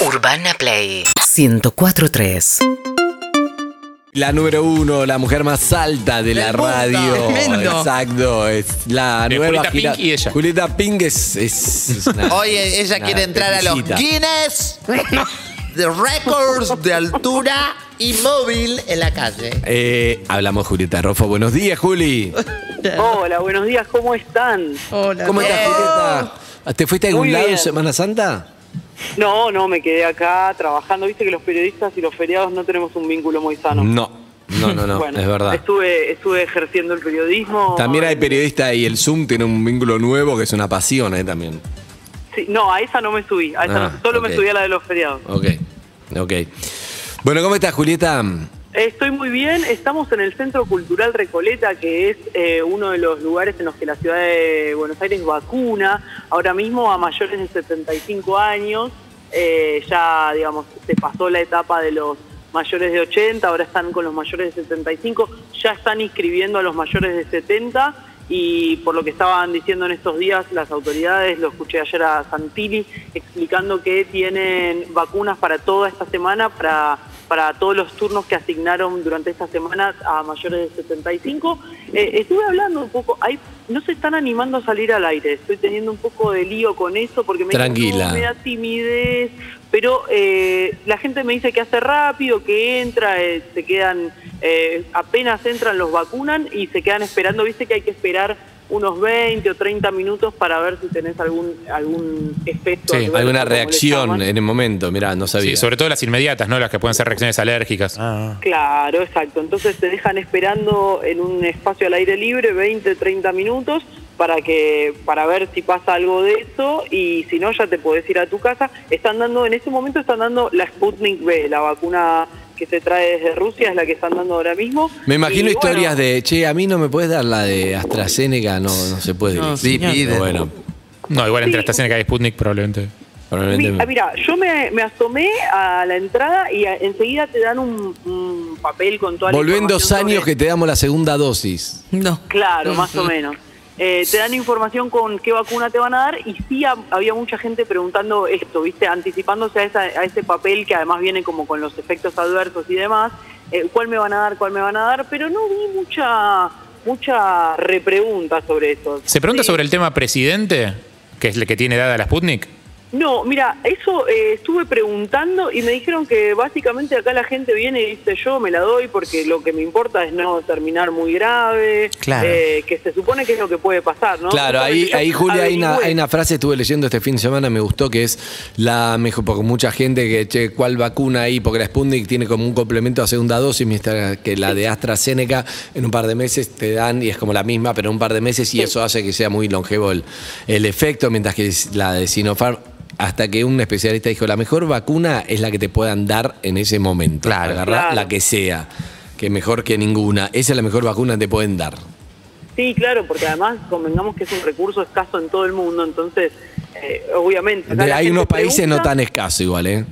Urbana Play 1043. La número uno, la mujer más alta de la radio. Tremendo. Exacto, es la De nueva Julieta gira- Pink y ella. Julieta Pink es. es- es una- Oye, ella una quiere entrar a los exquisita. Guinness de récords de altura y móvil en la calle. Eh, hablamos Julieta Rofo. Buenos días, Juli. Hola, buenos días, ¿cómo están? Hola. ¿Cómo estás. Julieta? ¿Te fuiste a algún Muy lado en bien. Semana Santa? No, no, me quedé acá trabajando. Viste que los periodistas y los feriados no tenemos un vínculo muy sano. No, no, no, no, Bueno, es verdad. Estuve, estuve ejerciendo el periodismo. También hay periodistas y el Zoom tiene un vínculo nuevo que es una pasión, ¿eh? También. Sí, no, a esa no me subí. A esa Ah, no- solo ok. me subí a la de los feriados. Ok, ok. Bueno, ¿cómo estás, Julieta? Estoy muy bien. Estamos en el Centro Cultural Recoleta, que es eh, uno de los lugares en los que la ciudad de Buenos Aires vacuna. Ahora mismo a mayores de 75 años. Eh, ya, digamos, se pasó la etapa de los mayores de 80, ahora están con los mayores de 75. Ya están inscribiendo a los mayores de 70 y por lo que estaban diciendo en estos días las autoridades, lo escuché ayer a Santilli explicando que tienen vacunas para toda esta semana, para, para todos los turnos que asignaron durante esta semana a mayores de 75. Eh, estuve hablando un poco, hay, no se están animando a salir al aire, estoy teniendo un poco de lío con eso porque me, Tranquila. "No, me da timidez, pero eh, la gente me dice que hace rápido, que entra, eh, se quedan, eh, apenas entran los vacunan y se quedan esperando, viste que hay que esperar unos 20 o 30 minutos para ver si tenés algún algún efecto. Sí, ¿Alguna reacción en el momento? Mirá, no sabía. Sí, sobre todo las inmediatas, ¿no? Las que pueden ser reacciones alérgicas. Claro, exacto. Entonces te dejan esperando en un espacio al aire libre 20, 30 minutos para que para ver si pasa algo de eso y si no ya te podés ir a tu casa. Están dando en este momento están dando la Sputnik V, la vacuna que se trae desde Rusia es la que están dando ahora mismo. Me imagino Y, historias bueno, de, che, a mí no me puedes dar la de AstraZeneca, no, no se puede. No, sí, pide. Bueno, No, igual entre Sí. AstraZeneca y Sputnik probablemente. probablemente. Mi- ah, mira, yo me, me asomé a la entrada y a- enseguida te dan un, un papel con toda la Volvé en dos años sobre- que te damos la segunda dosis. No. Claro, más o menos. Eh, te dan información con qué vacuna te van a dar y sí ha- había mucha gente preguntando esto, ¿viste? Anticipándose a, esa- a ese papel que además viene como con los efectos adversos y demás. eh, ¿Cuál me van a dar? ¿Cuál me van a dar? Pero no vi mucha mucha repregunta sobre eso. ¿Se pregunta Sí. sobre el tema presidente? Que es el que tiene dada la Sputnik. No, mira, eso eh, estuve preguntando y me dijeron que básicamente acá la gente viene y dice yo me la doy porque lo que me importa es no terminar muy grave, Claro. eh, que se supone que es lo que puede pasar, ¿no? Claro, ahí, ahí Julia, hay una, hay una frase, estuve leyendo este fin de semana, me gustó, que es la mejor, porque mucha gente que, che, ¿cuál vacuna ahí? Porque la Sputnik tiene como un complemento a segunda dosis, mientras que la de AstraZeneca en un par de meses te dan, y es como la misma, pero en un par de meses, y eso hace que sea muy longevo el, el efecto, mientras que la de Sinopharm, hasta que un especialista dijo, la mejor vacuna es la que te puedan dar en ese momento. Claro. Agarrá Claro. la que sea, que mejor que ninguna. Esa es la mejor vacuna que te pueden dar. Sí, claro, porque además convengamos que es un recurso escaso en todo el mundo, entonces, eh, obviamente. Hay unos países no tan escasos igual, ¿eh?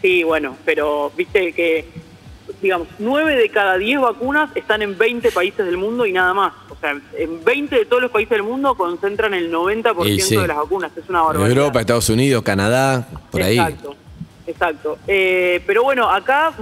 Sí, bueno, pero viste que, digamos, 9 de cada 10 vacunas están en 20 países del mundo y nada más. O sea, en 20 de todos los países del mundo concentran el 90% Y sí. de las vacunas. Es una barbaridad. Europa, Estados Unidos, Canadá, por ahí. Exacto, exacto. Eh, pero bueno, acá,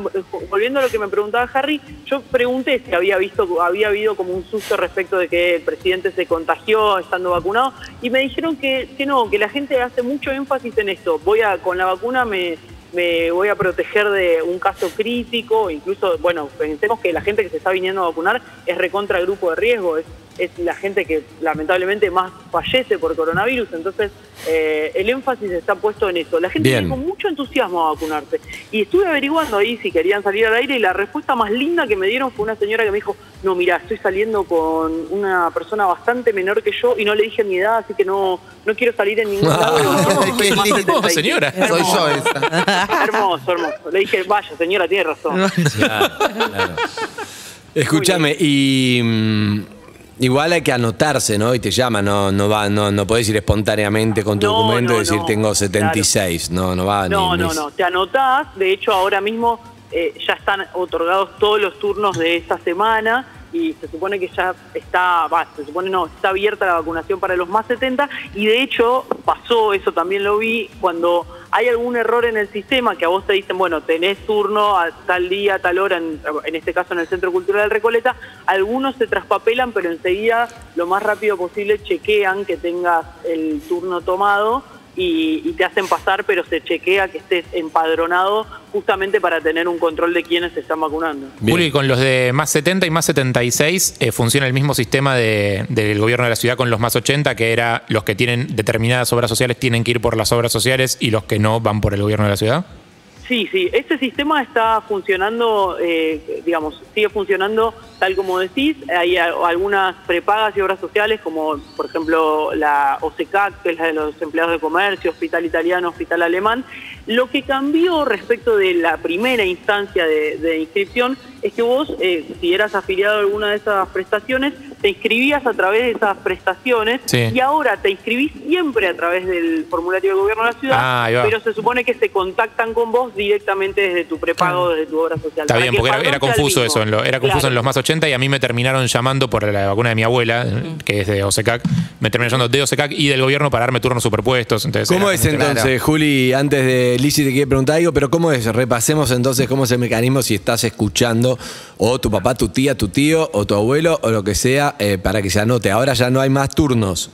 volviendo a lo que me preguntaba Harry, yo pregunté si había visto, había habido como un susto respecto de que el presidente se contagió estando vacunado, y me dijeron que, que no, que la gente hace mucho énfasis en esto. Voy a, con la vacuna me, me voy a proteger de un caso crítico, incluso, bueno, pensemos que la gente que se está viniendo a vacunar es recontra grupo de riesgo, es, es la gente que lamentablemente más fallece por coronavirus, entonces eh, el énfasis está puesto en eso. La gente Bien. con mucho entusiasmo a vacunarse. Y estuve averiguando ahí si querían salir al aire y la respuesta más linda que me dieron fue una señora que me dijo, no, mira, estoy saliendo con una persona bastante menor que yo y no le dije mi edad, así que no, no quiero salir en ningún lado. Qué Más lindo, 75. señora. Soy yo esa. Hermoso, hermoso. Le dije, vaya, señora, tiene razón. Escúchame, y mm, igual hay que anotarse, ¿no? Y te llaman, no, no va, no, no podés ir espontáneamente con tu No, documento y decir tengo 76. No, no va No, ni- no, ni- no. Te anotás. De hecho, ahora mismo eh, ya están otorgados todos los turnos de esta semana y se supone que ya está, va, se supone no, está abierta la vacunación para los más 70 y de hecho pasó, eso también lo vi, cuando hay algún error en el sistema que a vos te dicen, bueno, tenés turno a tal día, a tal hora, en, este caso en el Centro Cultural Recoleta, algunos se traspapelan, pero enseguida lo más rápido posible chequean que tengas el turno tomado y, y te hacen pasar, pero se chequea que estés empadronado justamente para tener un control de quiénes se están vacunando. Juli, con los de más 70 y más 76 eh, funciona el mismo sistema de- del gobierno de la ciudad con los más 80, que era los que tienen determinadas obras sociales tienen que ir por las obras sociales y los que no van por el gobierno de la ciudad. Sí, sí, este sistema está funcionando, eh, digamos, sigue funcionando tal como decís. Hay algunas prepagas y obras sociales, como por ejemplo la OSECAC, que es la de los empleados de comercio, Hospital Italiano, Hospital Alemán. Lo que cambió respecto de la primera instancia de, de inscripción es que vos, eh, si eras afiliado a alguna de esas prestaciones, te inscribías a través de esas prestaciones Sí. y ahora te inscribís siempre a través del formulario del gobierno de la ciudad, Ah, pero se supone que se contactan con vos directamente desde tu prepago, desde tu obra social. Está bien, que porque era, confuso eso, en lo- era confuso Claro. en los más 80 y a mí me terminaron llamando por la vacuna de mi abuela, eh, que es de OSECAC, me terminaron llamando de OSECAC y del gobierno para darme turnos superpuestos. Entonces ¿Cómo es entonces, Juli? Antes de Lizzy te quiere preguntar algo, pero ¿cómo es? Repasemos entonces cómo es el mecanismo si estás escuchando o tu papá, tu tía, tu tío o tu abuelo o lo que sea eh, para que se anote. Ahora ya no hay más turnos.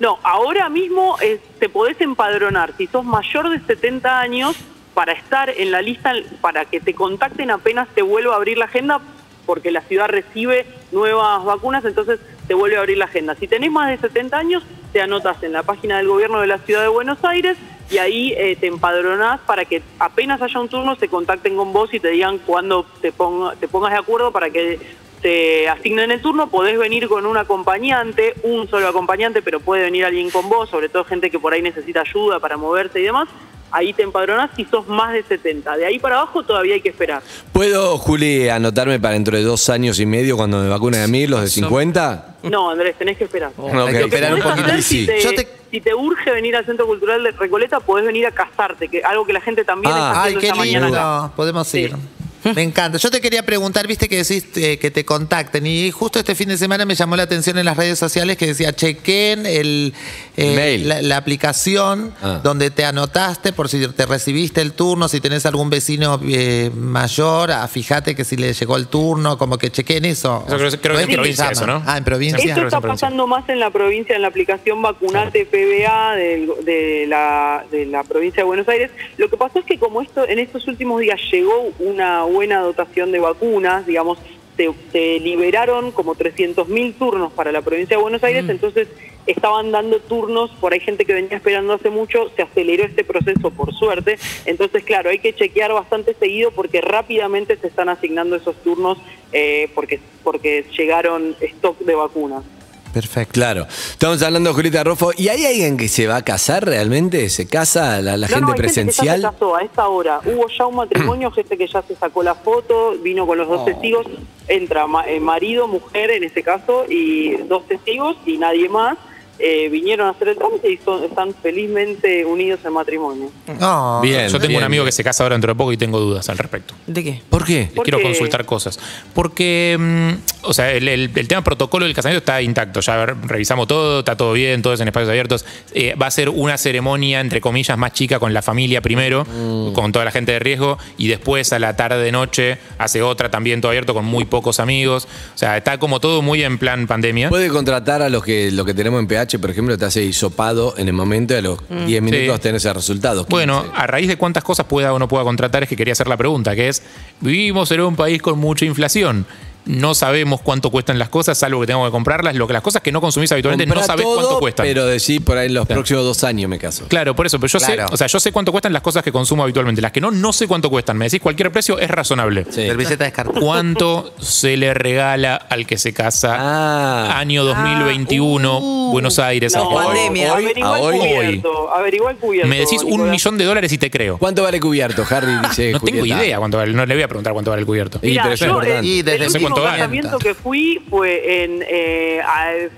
No, ahora mismo eh, te podés empadronar si sos mayor de 70 años para estar en la lista, para que te contacten apenas te vuelva a abrir la agenda, porque la ciudad recibe nuevas vacunas, entonces te vuelve a abrir la agenda. Si tenés más de 70 años, te anotas en la página del gobierno de la ciudad de Buenos Aires y ahí eh, te empadronás para que apenas haya un turno se contacten con vos y te digan cuándo te, te pongas de acuerdo para que te asignen el turno, podés venir con un acompañante, un solo acompañante, pero puede venir alguien con vos, sobre todo gente que por ahí necesita ayuda para moverse y demás. Ahí te empadronás si sos más de 70. De ahí para abajo todavía hay que esperar. ¿Puedo, Juli, anotarme para dentro de dos años y medio cuando me vacunen a mí, los de 50? No, Andrés, tenés que esperar. Hay que Lo que esperar un podés poquito. hacer, si, Sí. te, Yo te- si te urge venir al Centro Cultural de Recoleta, podés venir a casarte, que algo que la gente también Ah. está Ay, haciendo qué esta mañana acá. Podemos Sí. Me encanta. Yo te quería preguntar, viste que decís eh, que te contacten y justo este fin de semana me llamó la atención en las redes sociales que decía chequen el, eh, Mail. la, la aplicación Ah. donde te anotaste por si te recibiste el turno, si tenés algún vecino eh, mayor, ah, fíjate que si le llegó el turno, como que chequen eso. Eso creo- creo que es en provincia eso, ¿no? Ah, en provincia. Esto está pasando más en la provincia, en la aplicación Vacunate PBA del- de, la, de la provincia de Buenos Aires. Lo que pasó es que como esto en estos últimos días llegó una buena dotación de vacunas, digamos, se, se liberaron como 300.000 turnos para la provincia de Buenos Aires, entonces estaban dando turnos, por ahí gente que venía esperando hace mucho, se aceleró este proceso por suerte, entonces claro, hay que chequear bastante seguido porque rápidamente se están asignando esos turnos eh, porque, porque llegaron stock de vacunas. Perfecto. Claro. Estamos hablando de Julieta Rofo. ¿Y hay alguien que se va a casar realmente? ¿Se casa la, la No, gente no, hay presencial? Gente que ya se casó a esta hora. Hubo ya un matrimonio, gente que ya se sacó la foto, vino con los dos testigos. Entra ma- eh, marido, mujer en este caso, y dos testigos y nadie más. Eh, vinieron a hacer el trámite y son- están felizmente unidos en matrimonio. No, Bien. Yo tengo bien, un amigo bien. que se casa ahora dentro de poco y tengo dudas al respecto. ¿De qué? ¿Por qué? Le ¿Por quiero qué? consultar cosas. Porque, mm, o sea, el, el- el tema protocolo del casamiento está intacto. Ya revisamos todo, está todo bien, todo es en espacios abiertos. Eh, va a ser una ceremonia, entre comillas, más chica con la familia primero, Mm. con toda la gente de riesgo, y después a la tarde-noche hace otra también todo abierto con muy pocos amigos. O sea, está como todo muy en plan pandemia. Puede contratar a los que lo que tenemos en PH, por ejemplo, te hace hisopado en el momento y a los 10 minutos Sí. tenés el resultado. 15. Bueno, a raíz de cuántas cosas pueda o no pueda contratar es que quería hacer la pregunta, que es, vivimos en un país con mucha inflación. No sabemos cuánto cuestan las cosas, salvo que tengamos que comprarlas. Lo que las cosas que no consumís habitualmente Comprá no sabés todo, cuánto cuestan. Pero decís por ahí en los Claro. próximos dos años me caso. Claro, por eso, pero yo Claro. sé, o sea, yo sé cuánto cuestan las cosas que consumo habitualmente. Las que no, no sé cuánto cuestan. Me decís cualquier precio es razonable. Sí. Servilleta descartada. ¿Cuánto se le regala al que se casa? Ah. Año 2021, uh, Buenos Aires. No, Argentina. pandemia. Hoy- averigua a el hoy- cubierto. averigua el cubierto. Me decís un Nicolás. millón de dólares y te creo. ¿Cuánto vale cubierto, Harry? Dice No tengo idea cuánto vale. No le voy a preguntar cuánto vale el cubierto. Y, Mirá, pero eso es yo, importante. eh, Y desde el el último casamiento que fui fue en eh,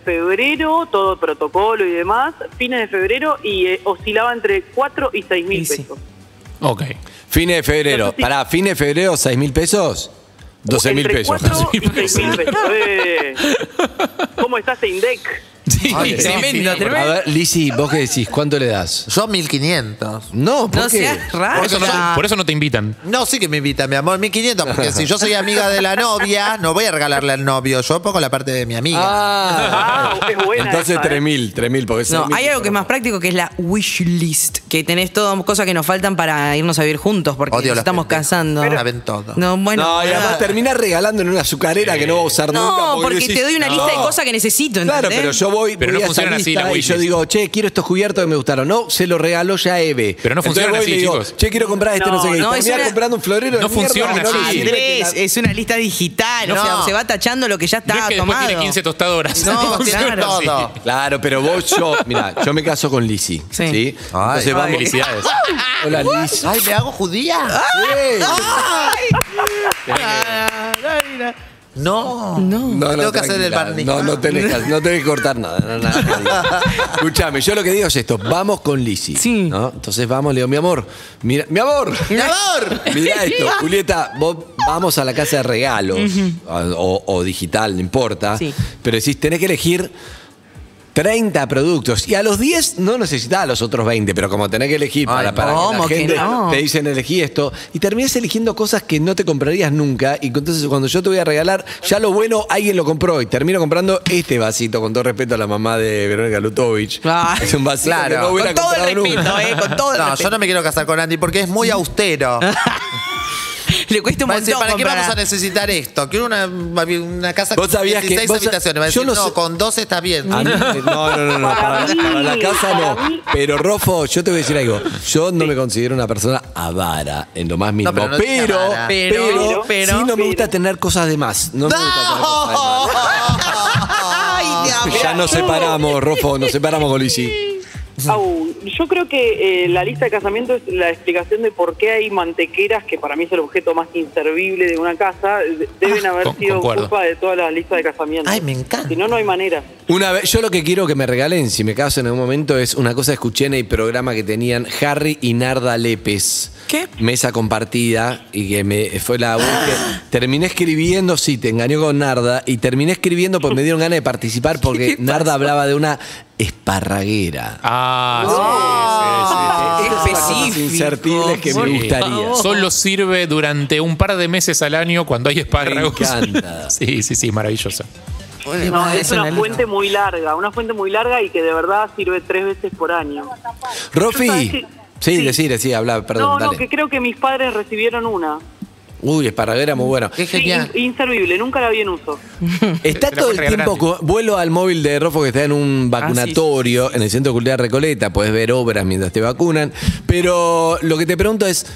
febrero, todo protocolo y demás, fines de febrero, y eh, oscilaba entre 4 y 6 mil pesos. Ok. Fines de febrero. Entonces, sí. Pará, fines de febrero, 6 mil pesos. 12 mil pesos. 4 y 6 mil pesos. Eh. ¿Cómo estás, Indec? Sí, Ay, sí, tremendo. A ver, Lisi, ¿vos qué decís? ¿Cuánto le das? Yo 1500. No, ¿por No qué? seas raro. Por eso, no, por eso no te invitan. No, sí que me invita, mi amor, 1500, porque si yo soy amiga de la novia, no voy a regalarle al novio, yo pongo la parte de mi amiga. Ah, Ah, es buena Entonces esa, ¿eh? 3 mil, 3 mil, porque No, 6.000 hay algo que es más práctico que es la wish list, que tenés todas cosas que nos faltan para irnos a vivir juntos porque Odio nos estamos pendejas. casando. Pero- Saben todo. No, bueno. no, y además ah, termina regalando en una azucarera que no va a usar nunca. No, porque decís, te doy una lista de cosas que necesito, Claro, ¿entendés? pero yo voy, Pero voy no a funcionan así lista las y yo digo, che, quiero estos cubiertos que me gustaron. No, se los regaló ya Eve. Pero no funcionan voy así, digo, chicos. Che, quiero comprar este, no, No, sé qué. No, es termina una- comprando un florero No funcionan no así. Andrés, es una lista digital, No, o sea, no. se va tachando lo que ya está no es que tomado. tiene 15 tostadoras. No, claro. Todo. Claro, pero vos, yo, mira, yo me caso con Lisi. Sí. Sí. Ay. Entonces vamos. Felicidades. Hola, Liz. Ay, ¿me hago judía? Sí. No. No. No, no, Tengo que hacer el barniz. No, no tenés, que, no tenés que cortar nada. no, nada, nada. Escuchame, yo lo que digo es esto: vamos con Lisi. Sí. ¿no? Entonces vamos, le digo, mi amor, mira, mi amor, ¡Mi amor! mira esto, Julieta, vos vamos a la casa de regalos, o, o digital, no importa. Sí. Pero decís, tenés que elegir 30 productos. Y a los 10 no necesitás los otros 20, pero como tenés que elegir Ay, para, para que ¿cómo la que gente no? te dicen elegí esto, y terminás eligiendo cosas que no te comprarías nunca. Y entonces cuando yo te voy a regalar, ya lo bueno alguien lo compró. Y termino comprando este vasito, con todo respeto a la mamá de Verónica Lutovich. Ah, es un vasito claro. que no hubiera Con todo el respeto, nunca. eh, con todo el No, respeto. yo no me quiero casar con Andy porque es muy austero. Le cuesta un Va a decir, montón ¿para qué comprar. vamos a necesitar esto? Quiero una, una casa ¿Vos con sabías que- 16 vos- habitaciones. Va a yo decir, no no, sé- con 12 está bien. A mí- no, no, no, no, para, Para la casa no. Pero Rofo, yo te voy a decir algo. Yo no me considero una persona avara en lo más mínimo. pero no pero, pero, avara. Pero, pero, sí no me pero. gusta tener cosas de más. No me gusta tener cosas de más. Ay. Ya nos separamos, Rofo, nos separamos con Lisi. Au, yo creo que eh, la lista de casamiento es la explicación de por qué hay mantequeras, que para mí es el objeto más inservible de una casa, de- deben haber con- sido concuerdo. culpa de todas las listas de casamiento. Ay, me encanta. Si no, no hay manera. Una vez, yo lo que quiero que me regalen, si me caso en algún momento, es una cosa que escuché en el programa que tenían Harry y Narda Lepes. ¿Qué? Mesa compartida y que me fue la voz que terminé escribiendo, sí, te engañó con Narda y terminé escribiendo porque me dieron ganas de participar porque Narda hablaba de una esparraguera. Ah, sí, sí, sí, sí. Cosas específico. insertibles que me Sí. gustaría. Solo sirve durante un par de meses al año cuando hay espárragos. Me encanta. Sí, sí, sí, maravilloso. No, es una fuente muy larga, una fuente muy larga y que de verdad sirve tres veces por año. Rofi. Sí, Sí. decir, sí, habla, perdón, no, no, dale. que creo que mis padres recibieron una. Uy, esparraguera muy bueno. Qué Sí, genial. inservible, nunca la vi en uso. Está todo el tiempo, con- vuelo al móvil de Rofo que está en un vacunatorio en el Centro Cultural Recoleta, puedes ver obras mientras te vacunan, pero lo que te pregunto es,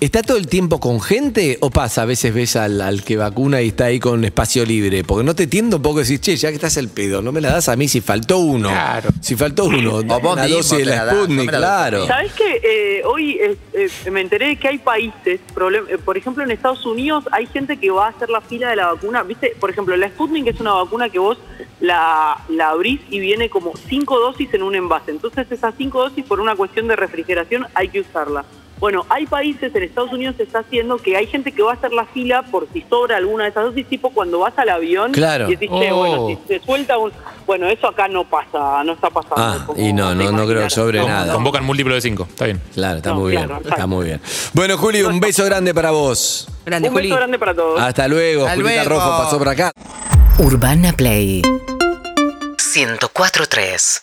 ¿está todo el tiempo con gente o pasa? A veces ves al, al que vacuna y está ahí con espacio libre, porque no te tiendo un poco decir, che, ya que estás el pedo, no me la das a mí si faltó uno. Claro. Si faltó uno, vos una mismo dosis de la la no Sputnik, la claro. mí. ¿Sabes qué? Eh, hoy eh, eh, me enteré de que hay países, problem- eh, por ejemplo en Estados Unidos hay gente que va a hacer la fila de la vacuna. ¿Viste? Por ejemplo, la Sputnik es una vacuna que vos la, la abrís y viene como cinco dosis en un envase. Entonces esas cinco dosis por una cuestión de refrigeración hay que usarla. Bueno, hay países, en Estados Unidos se está haciendo que hay gente que va a hacer la fila por si sobra alguna de esas dosis, tipo cuando vas al avión Claro. y decís, "Che, Oh. bueno, si se suelta un... Bueno, eso acá no pasa, no está pasando. Ah, y no, no, no creo que sobre No, nada. Convocan múltiplo de 5. Está bien. Claro, está No, muy claro, bien, está muy bien. Bueno, Juli, un beso grande para vos. Grande, Un Juli. beso grande para todos. Hasta luego, Hasta Julieta luego. Rofo pasó por acá. Urbana Play 104.3